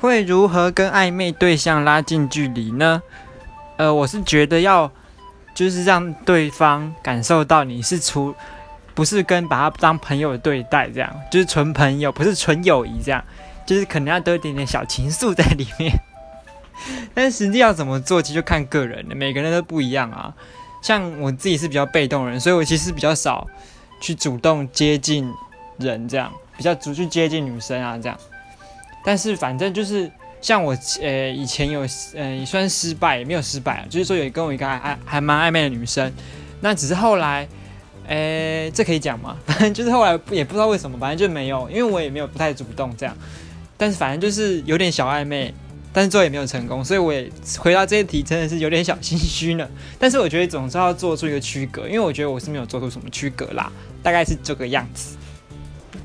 会如何跟暧昧对象拉近距离呢？呃，我是觉得要就是让对方感受到你是出不是跟把他当朋友对待，这样就是纯朋友，不是纯友谊，这样就是可能要多一点点小情愫在里面。但实际要怎么做，其实就看个人的，每个人都不一样啊。像我自己是比较被动人，所以我其实比较少去主动接近人，这样比较主去接近女生啊，这样。但是反正就是像我呃以前有呃也算失败，也没有失败，就是说有跟我一个还还蛮暧昧的女生，那只是后来，呃这可以讲吗？反正就是后来也不知道为什么，反正就没有，因为我也没有不太主动这样。但是反正就是有点小暧昧。但是最后也没有成功，所以我也回答这些题真的是有点小心虚呢。但是我觉得总是要做出一个区隔，因为我觉得我是没有做出什么区隔啦，大概是这个样子。